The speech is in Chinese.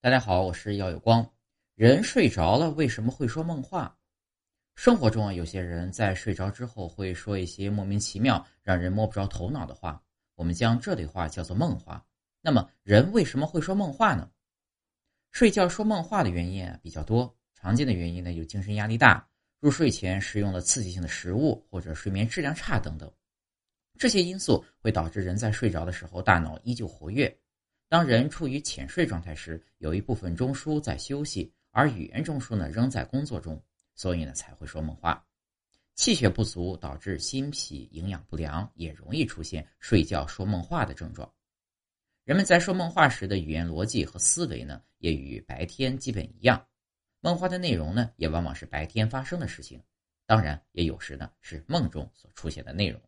大家好，我是耀有光。人睡着了为什么会说梦话？生活中啊，有些人在睡着之后会说一些莫名其妙、让人摸不着头脑的话，我们将这类话叫做梦话。那么，人为什么会说梦话呢？睡觉说梦话的原因啊比较多，常见的原因呢有精神压力大、入睡前食用了刺激性的食物或者睡眠质量差等等。这些因素会导致人在睡着的时候大脑依旧活跃。当人处于浅睡状态时，有一部分中枢在休息，而语言中枢呢仍在工作中，所以呢才会说梦话。气血不足导致心脾营养不良，也容易出现睡觉说梦话的症状。人们在说梦话时的语言逻辑和思维呢，也与白天基本一样。梦话的内容呢，也往往是白天发生的事情，当然也有时呢是梦中所出现的内容。